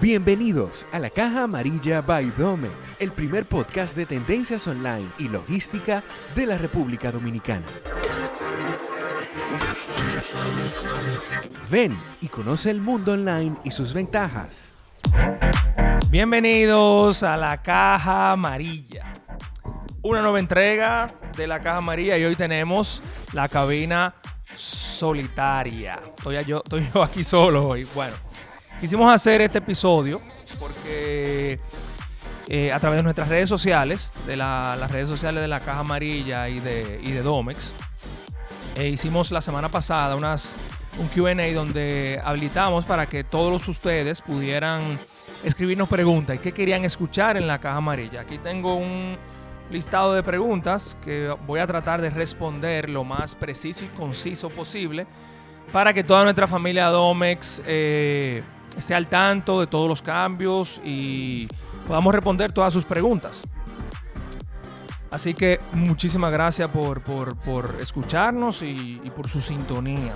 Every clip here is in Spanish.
Bienvenidos a la Caja Amarilla by Domex, el primer podcast de tendencias online y logística de la República Dominicana. Ven y conoce el mundo online y sus ventajas. Bienvenidos a la Caja Amarilla. Una nueva entrega de la Caja Amarilla y hoy tenemos la cabina solitaria. Estoy yo, estoy yo aquí solo hoy. Bueno, quisimos hacer este episodio porque eh, a través de nuestras redes sociales, de las redes sociales de la Caja Amarilla y de, y de Domex, eh, hicimos la semana pasada unas, un QA donde habilitamos para que todos ustedes pudieran escribirnos preguntas y qué querían escuchar en la Caja Amarilla. Aquí tengo un listado de preguntas que voy a tratar de responder lo más preciso y conciso posible para que toda nuestra familia Domex eh, esté al tanto de todos los cambios y podamos responder todas sus preguntas. Así que muchísimas gracias por, escucharnos y, por su sintonía.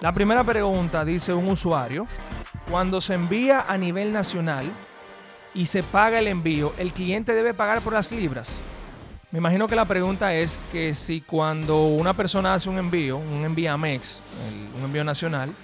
La primera pregunta dice un usuario, cuando se envía a nivel nacional y se paga el envío, ¿el cliente debe pagar por las libras? Me imagino que la pregunta es que si cuando una persona hace un envío, un envíamex, un envío nacional,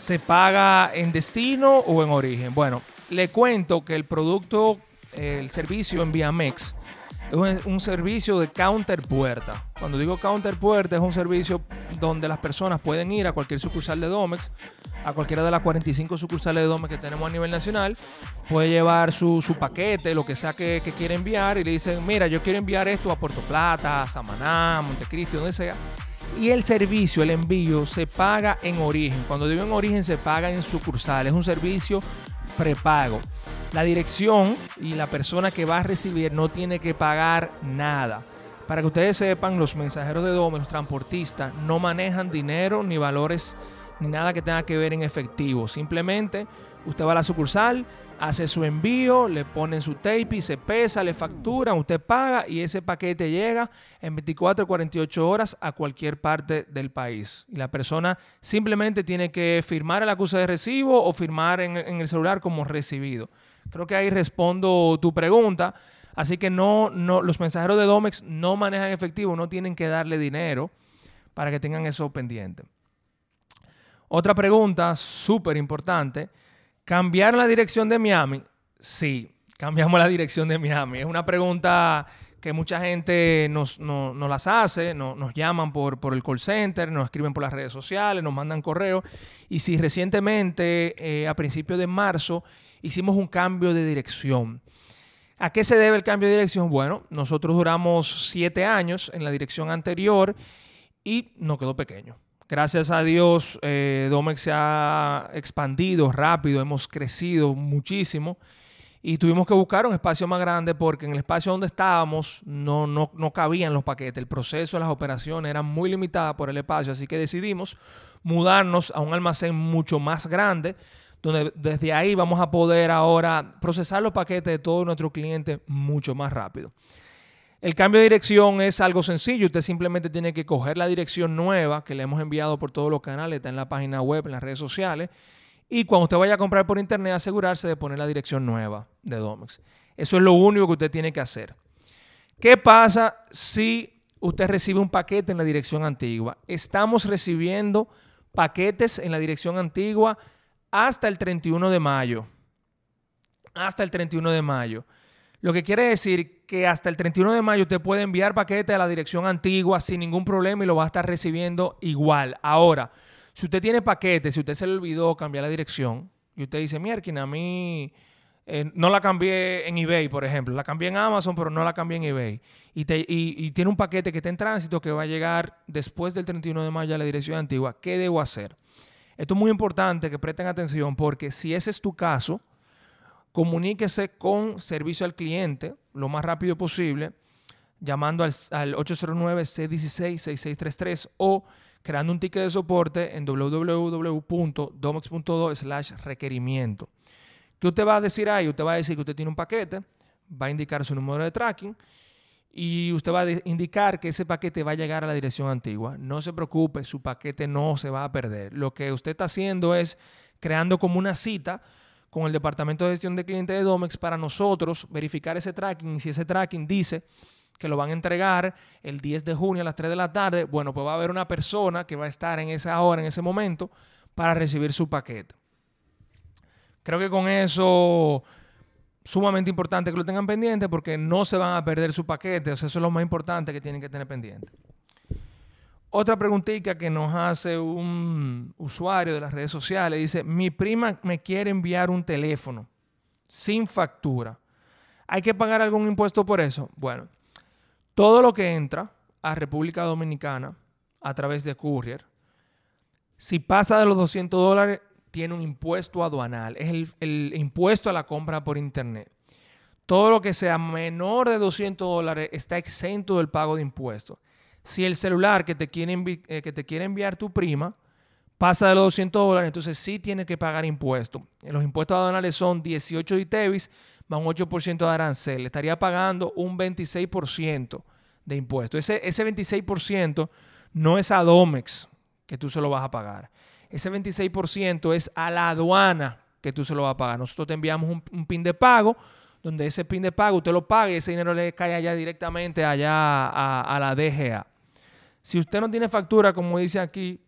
se paga en destino o en origen. Bueno, le cuento que el producto, el servicio envíamex, es un, servicio de counter puerta. Cuando digo counter puerta, es un servicio donde las personas pueden ir a cualquier sucursal de Domex, a cualquiera de las 45 sucursales de Domex que tenemos a nivel nacional, puede llevar su, paquete, lo que sea que, que quiera enviar, y le dicen, mira, yo quiero enviar esto a Puerto Plata, a Samaná, Montecristi, donde sea. Y el servicio, el envío, se paga en origen. Cuando digo en origen, se paga en sucursal. Es un servicio prepago. La dirección y la persona que va a recibir no tiene que pagar nada. Para que ustedes sepan, los mensajeros de Dome, los transportistas, no manejan dinero ni valores ni nada que tenga que ver en efectivo. Simplemente usted va a la sucursal, hace su envío, le ponen su tape, se pesa, le facturan, usted paga y ese paquete llega en 24 o 48 horas a cualquier parte del país. Y la persona simplemente tiene que firmar el acuse de recibo o firmar en, el celular como recibido. Creo que ahí respondo tu pregunta. Así que no, no, los mensajeros de Domex no manejan efectivo, no tienen que darle dinero para que tengan eso pendiente. Otra pregunta súper importante. ¿Cambiar la dirección de Miami? Sí, cambiamos la dirección de Miami. Es una pregunta que mucha gente nos, las hace, nos llaman por, por, el call center, nos escriben por las redes sociales, nos mandan correo. Y si recientemente, eh, a principios de marzo, hicimos un cambio de dirección. ¿A qué se debe el cambio de dirección? Bueno, nosotros duramos siete años en la dirección anterior y nos quedó pequeño. Gracias a Dios, eh, Domex se ha expandido rápido, hemos crecido muchísimo y tuvimos que buscar un espacio más grande porque en el espacio donde estábamos no, no, no cabían los paquetes. El proceso las operaciones era muy limitada por el espacio, así que decidimos mudarnos a un almacén mucho más grande donde desde ahí vamos a poder ahora procesar los paquetes de todos nuestros clientes mucho más rápido. El cambio de dirección es algo sencillo. Usted simplemente tiene que coger la dirección nueva que le hemos enviado por todos los canales, está en la página web, en las redes sociales. Y cuando usted vaya a comprar por internet, asegurarse de poner la dirección nueva de Domex. Eso es lo único que usted tiene que hacer. ¿Qué pasa si usted recibe un paquete en la dirección antigua? Estamos recibiendo paquetes en la dirección antigua hasta el 31 de mayo. Hasta el 31 de mayo. Lo que quiere decir que hasta el 31 de mayo usted puede enviar paquete a la dirección antigua sin ningún problema y lo va a estar recibiendo igual. Ahora, si usted tiene paquete, si usted se le olvidó cambiar la dirección y usted dice, mierda, a mí eh, no la cambié en eBay, por ejemplo, la cambié en Amazon, pero no la cambié en eBay, y, y tiene un paquete que está en tránsito que va a llegar después del 31 de mayo a la dirección antigua, ¿qué debo hacer? Esto es muy importante que presten atención porque si ese es tu caso, comuníquese con servicio al cliente lo más rápido posible, llamando al, 809-C16-6633 o creando un ticket de soporte en www.domex.do slash requerimiento. ¿Qué usted va a decir ahí? Usted va a decir que usted tiene un paquete, va a indicar su número de tracking y usted va a indicar que ese paquete va a llegar a la dirección antigua. No se preocupe, su paquete no se va a perder. Lo que usted está haciendo es creando como una cita con el departamento de gestión de clientes de Domex para nosotros verificar ese tracking. Y si ese tracking dice que lo van a entregar el 10 de junio a las 3 de la tarde, bueno, pues va a haber una persona que va a estar en esa hora, en ese momento, para recibir su paquete. Creo que con eso sumamente importante que lo tengan pendiente porque no se van a perder su paquete. eso es lo más importante que tienen que tener pendiente. Otra preguntita que nos hace un usuario de las redes sociales dice, mi prima me quiere enviar un teléfono sin factura. ¿Hay que pagar algún impuesto por eso? Bueno, todo lo que entra a República Dominicana a través de Courier, si pasa de los 200 dólares, tiene un impuesto aduanal. Es el, impuesto a la compra por Internet. Todo lo que sea menor de 200 dólares está exento del pago de impuestos. Si el celular que te quiere, eh, que te quiere enviar tu prima pasa de los 200 dólares, entonces sí tiene que pagar impuestos. Los impuestos aduanales son 18 de ITEVIS más un 8% de arancel. Le estaría pagando un 26% de impuestos. Ese, ese 26% no es a Domex que tú se lo vas a pagar. Ese 26% es a la aduana que tú se lo vas a pagar. Nosotros te enviamos un, pin de pago, donde ese pin de pago usted lo paga y ese dinero le cae allá directamente allá a, la DGA. Si usted no tiene factura, como dice aquí,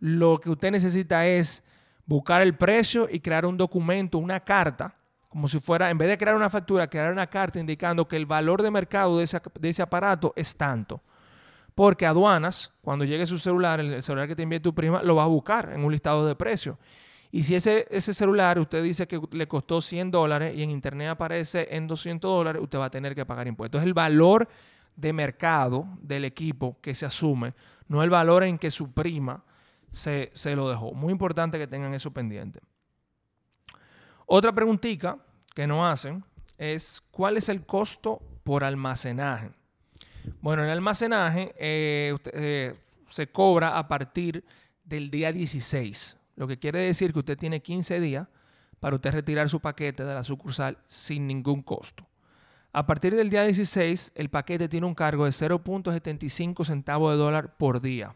lo que usted necesita es buscar el precio y crear un documento, una carta, como si fuera, en vez de crear una factura, crear una carta indicando que el valor de mercado de ese, aparato es tanto. Porque aduanas, cuando llegue su celular, el celular que te envíe tu prima, lo va a buscar en un listado de precios. Y si ese, ese celular usted dice que le costó 100 dólares y en internet aparece en 200 dólares, usted va a tener que pagar impuestos. Es el valor de mercado del equipo que se asume, no el valor en que su prima se, se lo dejó. Muy importante que tengan eso pendiente. Otra preguntita que nos hacen es ¿cuál es el costo por almacenaje? Bueno, el almacenaje eh, eh, se cobra a partir del día 16, lo que quiere decir que usted tiene 15 días para usted retirar su paquete de la sucursal sin ningún costo. A partir del día 16, el paquete tiene un cargo de 0.75 centavos de dólar por día.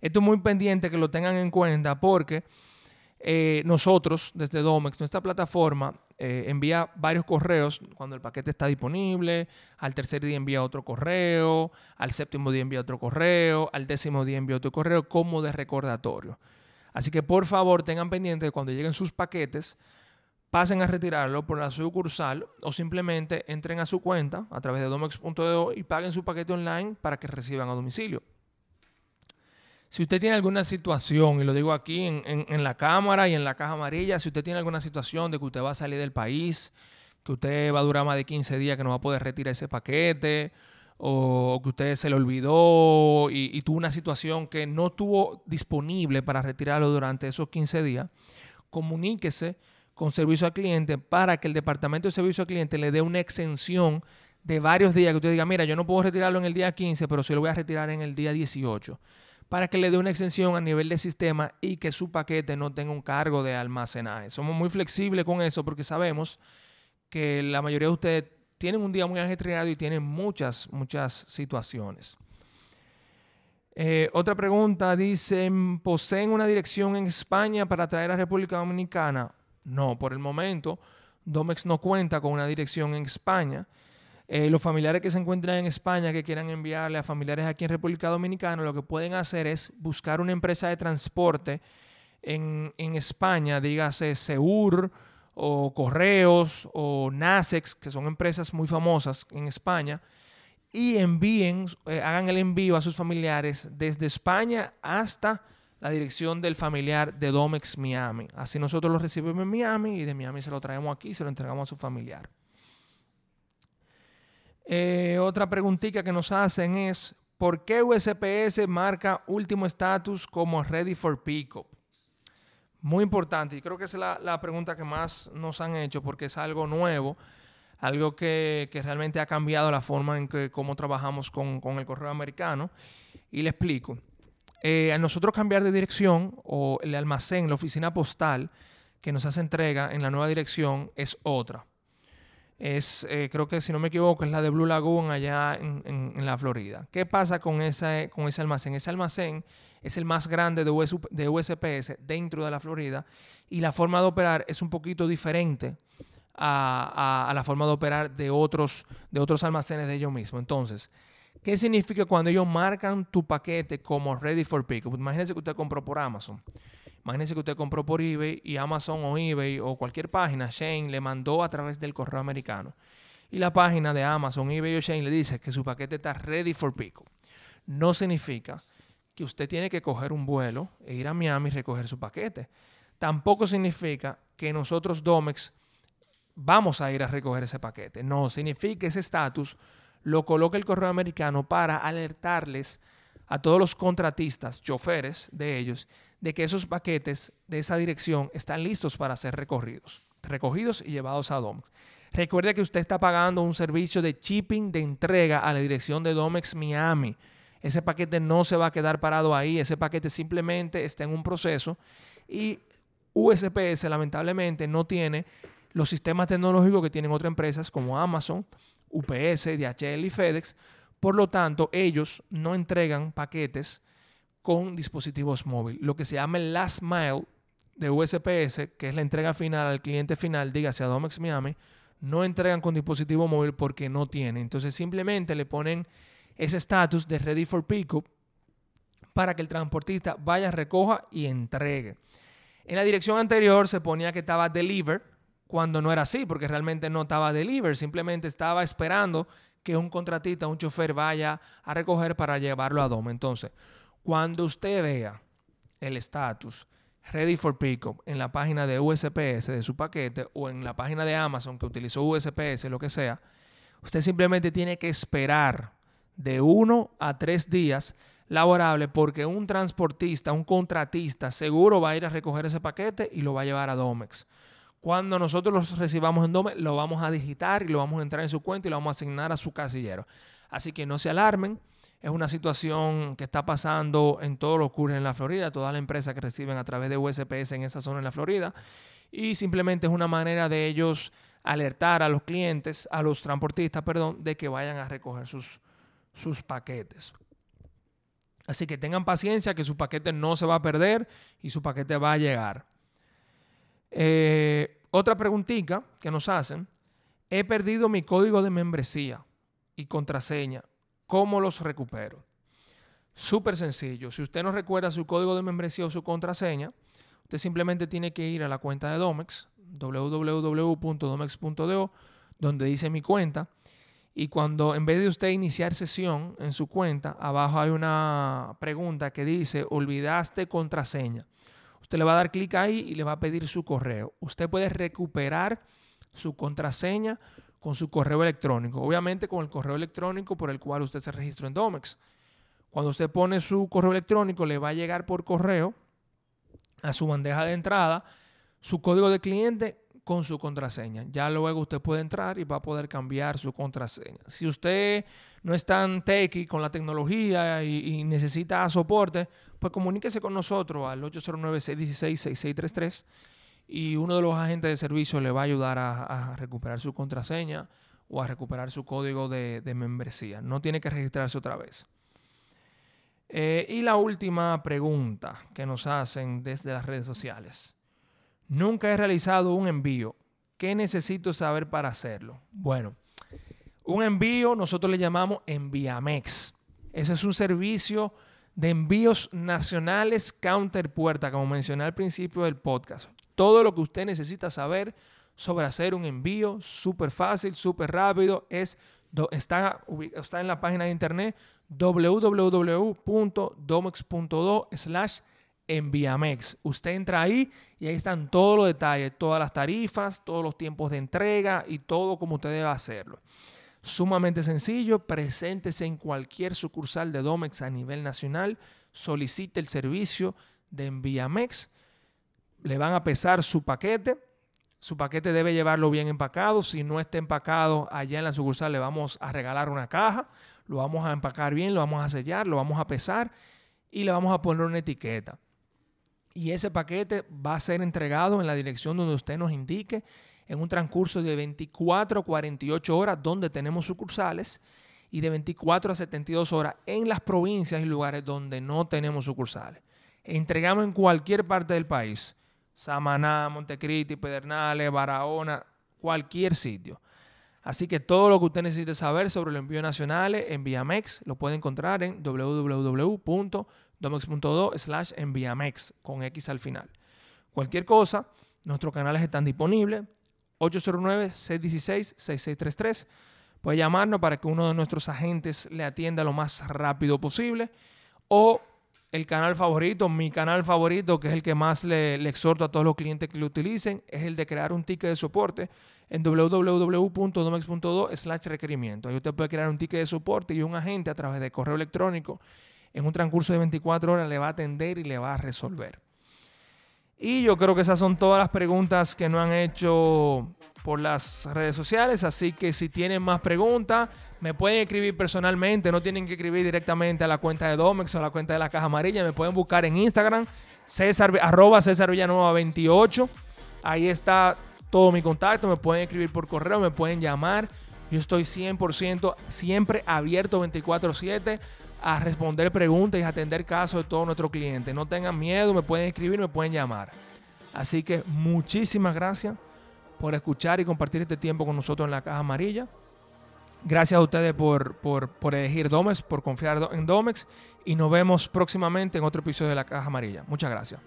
Esto es muy pendiente que lo tengan en cuenta porque eh, nosotros, desde Domex, nuestra plataforma, eh, envía varios correos cuando el paquete está disponible, al tercer día envía otro correo, al séptimo día envía otro correo, al décimo día envía otro correo como de recordatorio. Así que por favor tengan pendiente de cuando lleguen sus paquetes, pasen a retirarlo por la sucursal o simplemente entren a su cuenta a través de domex.do y paguen su paquete online para que reciban a domicilio. Si usted tiene alguna situación, y lo digo aquí en, la cámara y en la caja amarilla, si usted tiene alguna situación de que usted va a salir del país, que usted va a durar más de 15 días, que no va a poder retirar ese paquete, o que usted se le olvidó y, tuvo una situación que no tuvo disponible para retirarlo durante esos 15 días, comuníquese con servicio al cliente para que el departamento de servicio al cliente le dé una exención de varios días que usted diga, mira, yo no puedo retirarlo en el día 15, pero sí lo voy a retirar en el día 18 para que le dé una extensión a nivel de sistema y que su paquete no tenga un cargo de almacenaje. Somos muy flexibles con eso porque sabemos que la mayoría de ustedes tienen un día muy ajetreado y tienen muchas, muchas situaciones. Eh, otra pregunta dice, ¿poseen una dirección en España para traer a República Dominicana? No, por el momento, Domex no cuenta con una dirección en España. Eh, los familiares que se encuentran en España que quieran enviarle a familiares aquí en República Dominicana, lo que pueden hacer es buscar una empresa de transporte en, España, dígase Seur o Correos o Nasex, que son empresas muy famosas en España, y envíen, eh, hagan el envío a sus familiares desde España hasta la dirección del familiar de Domex Miami. Así nosotros lo recibimos en Miami y de Miami se lo traemos aquí y se lo entregamos a su familiar. Eh, otra preguntita que nos hacen es, ¿por qué USPS marca último estatus como ready for pickup? Muy importante, y creo que es la, pregunta que más nos han hecho porque es algo nuevo, algo que, realmente ha cambiado la forma en que cómo trabajamos con, el correo americano. Y le explico. Eh, a nosotros cambiar de dirección o el almacén, la oficina postal que nos hace entrega en la nueva dirección es otra es, eh, creo que si no me equivoco, es la de Blue Lagoon allá en, la Florida. ¿Qué pasa con, esa, con ese almacén? Ese almacén es el más grande de, USPS dentro de la Florida y la forma de operar es un poquito diferente a, la forma de operar de otros, de otros almacenes de ellos mismos. Entonces, ¿qué significa cuando ellos marcan tu paquete como ready for pickup? Imagínense que usted compró por Amazon. Imagínense que usted compró por eBay y Amazon o eBay o cualquier página, Shane le mandó a través del correo americano. Y la página de Amazon, eBay o Shane le dice que su paquete está ready for pickup. No significa que usted tiene que coger un vuelo e ir a Miami y recoger su paquete. Tampoco significa que nosotros Domex vamos a ir a recoger ese paquete. No, significa que ese estatus lo coloca el correo americano para alertarles a todos los contratistas, choferes de ellos, de que esos paquetes de esa dirección están listos para ser recorridos, recogidos y llevados a Domex. Recuerde que usted está pagando un servicio de shipping de entrega a la dirección de Domex Miami. Ese paquete no se va a quedar parado ahí, ese paquete simplemente está en un proceso y USPS lamentablemente no tiene los sistemas tecnológicos que tienen otras empresas como Amazon, UPS, DHL y FedEx. Por lo tanto, ellos no entregan paquetes con dispositivos móviles. Lo que se llama el last mile de USPS, que es la entrega final al cliente final, dígase a Domex Miami, no entregan con dispositivo móvil porque no tienen. Entonces simplemente le ponen ese estatus de ready for pickup para que el transportista vaya, recoja y entregue. En la dirección anterior se ponía que estaba deliver cuando no era así, porque realmente no estaba deliver, simplemente estaba esperando que un contratista, un chofer vaya a recoger para llevarlo a Dome. Entonces, cuando usted vea el estatus ready for pickup en la página de USPS de su paquete o en la página de Amazon que utilizó USPS, lo que sea, usted simplemente tiene que esperar de uno a tres días laborables porque un transportista, un contratista, seguro va a ir a recoger ese paquete y lo va a llevar a Domex. Cuando nosotros lo recibamos en Domex, lo vamos a digitar y lo vamos a entrar en su cuenta y lo vamos a asignar a su casillero. Así que no se alarmen. Es una situación que está pasando en todos los cursos en la Florida, todas las empresas que reciben a través de USPS en esa zona en la Florida. Y simplemente es una manera de ellos alertar a los clientes, a los transportistas, perdón, de que vayan a recoger sus, sus paquetes. Así que tengan paciencia que su paquete no se va a perder y su paquete va a llegar. Eh, otra preguntita que nos hacen. He perdido mi código de membresía y contraseña. ¿Cómo los recupero? Súper sencillo. Si usted no recuerda su código de membresía o su contraseña, usted simplemente tiene que ir a la cuenta de Domex, www.domex.do, donde dice mi cuenta, y cuando en vez de usted iniciar sesión en su cuenta, abajo hay una pregunta que dice, olvidaste contraseña. Usted le va a dar clic ahí y le va a pedir su correo. Usted puede recuperar su contraseña con su correo electrónico. Obviamente con el correo electrónico por el cual usted se registró en Domex. Cuando usted pone su correo electrónico, le va a llegar por correo a su bandeja de entrada su código de cliente con su contraseña. Ya luego usted puede entrar y va a poder cambiar su contraseña. Si usted no es tan techy con la tecnología y, necesita soporte, pues comuníquese con nosotros al 809-616-6633 y uno de los agentes de servicio le va a ayudar a, recuperar su contraseña o a recuperar su código de, membresía. No tiene que registrarse otra vez. Eh, y la última pregunta que nos hacen desde las redes sociales. Nunca he realizado un envío. ¿Qué necesito saber para hacerlo? Bueno, un envío nosotros le llamamos Enviamex. Ese es un servicio de envíos nacionales counter puerta, como mencioné al principio del podcast. Todo lo que usted necesita saber sobre hacer un envío súper fácil, súper rápido, es, está, está en la página de internet www.domex.do slash en Viamex. Usted entra ahí y ahí están todos los detalles, todas las tarifas, todos los tiempos de entrega y todo como usted debe hacerlo. Sumamente sencillo, preséntese en cualquier sucursal de Domex a nivel nacional, solicite el servicio de Enviamex, le van a pesar su paquete, su paquete debe llevarlo bien empacado, si no está empacado allá en la sucursal le vamos a regalar una caja, lo vamos a empacar bien, lo vamos a sellar, lo vamos a pesar y le vamos a poner una etiqueta y ese paquete va a ser entregado en la dirección donde usted nos indique en un transcurso de 24 a 48 horas donde tenemos sucursales y de 24 a 72 horas en las provincias y lugares donde no tenemos sucursales. Entregamos en cualquier parte del país. Samaná, Montecristi, Pedernales, Barahona, cualquier sitio. Así que todo lo que usted necesite saber sobre el envío nacionales en Viamex lo puede encontrar en www.domex.do slash enviamex con X al final. Cualquier cosa, nuestros canales están disponibles. 809-616-6633. Puede llamarnos para que uno de nuestros agentes le atienda lo más rápido posible. O el canal favorito, mi canal favorito, que es el que más le, exhorto a todos los clientes que lo utilicen, es el de crear un ticket de soporte en www.domex.do slash requerimiento. Ahí usted puede crear un ticket de soporte y un agente a través de correo electrónico en un transcurso de 24 horas le va a atender y le va a resolver. Y yo creo que esas son todas las preguntas que no han hecho por las redes sociales. Así que si tienen más preguntas, me pueden escribir personalmente. No tienen que escribir directamente a la cuenta de Domex o a la cuenta de la Caja Amarilla. Me pueden buscar en Instagram, César, arroba César Villanueva 28. Ahí está todo mi contacto. Me pueden escribir por correo, me pueden llamar. Yo estoy 100% siempre abierto 24/7 a responder preguntas y a atender casos de todos nuestros clientes. No tengan miedo, me pueden escribir, me pueden llamar. Así que muchísimas gracias por escuchar y compartir este tiempo con nosotros en la Caja Amarilla. Gracias a ustedes por, por, por elegir Domex, por confiar en Domex y nos vemos próximamente en otro episodio de la Caja Amarilla. Muchas gracias.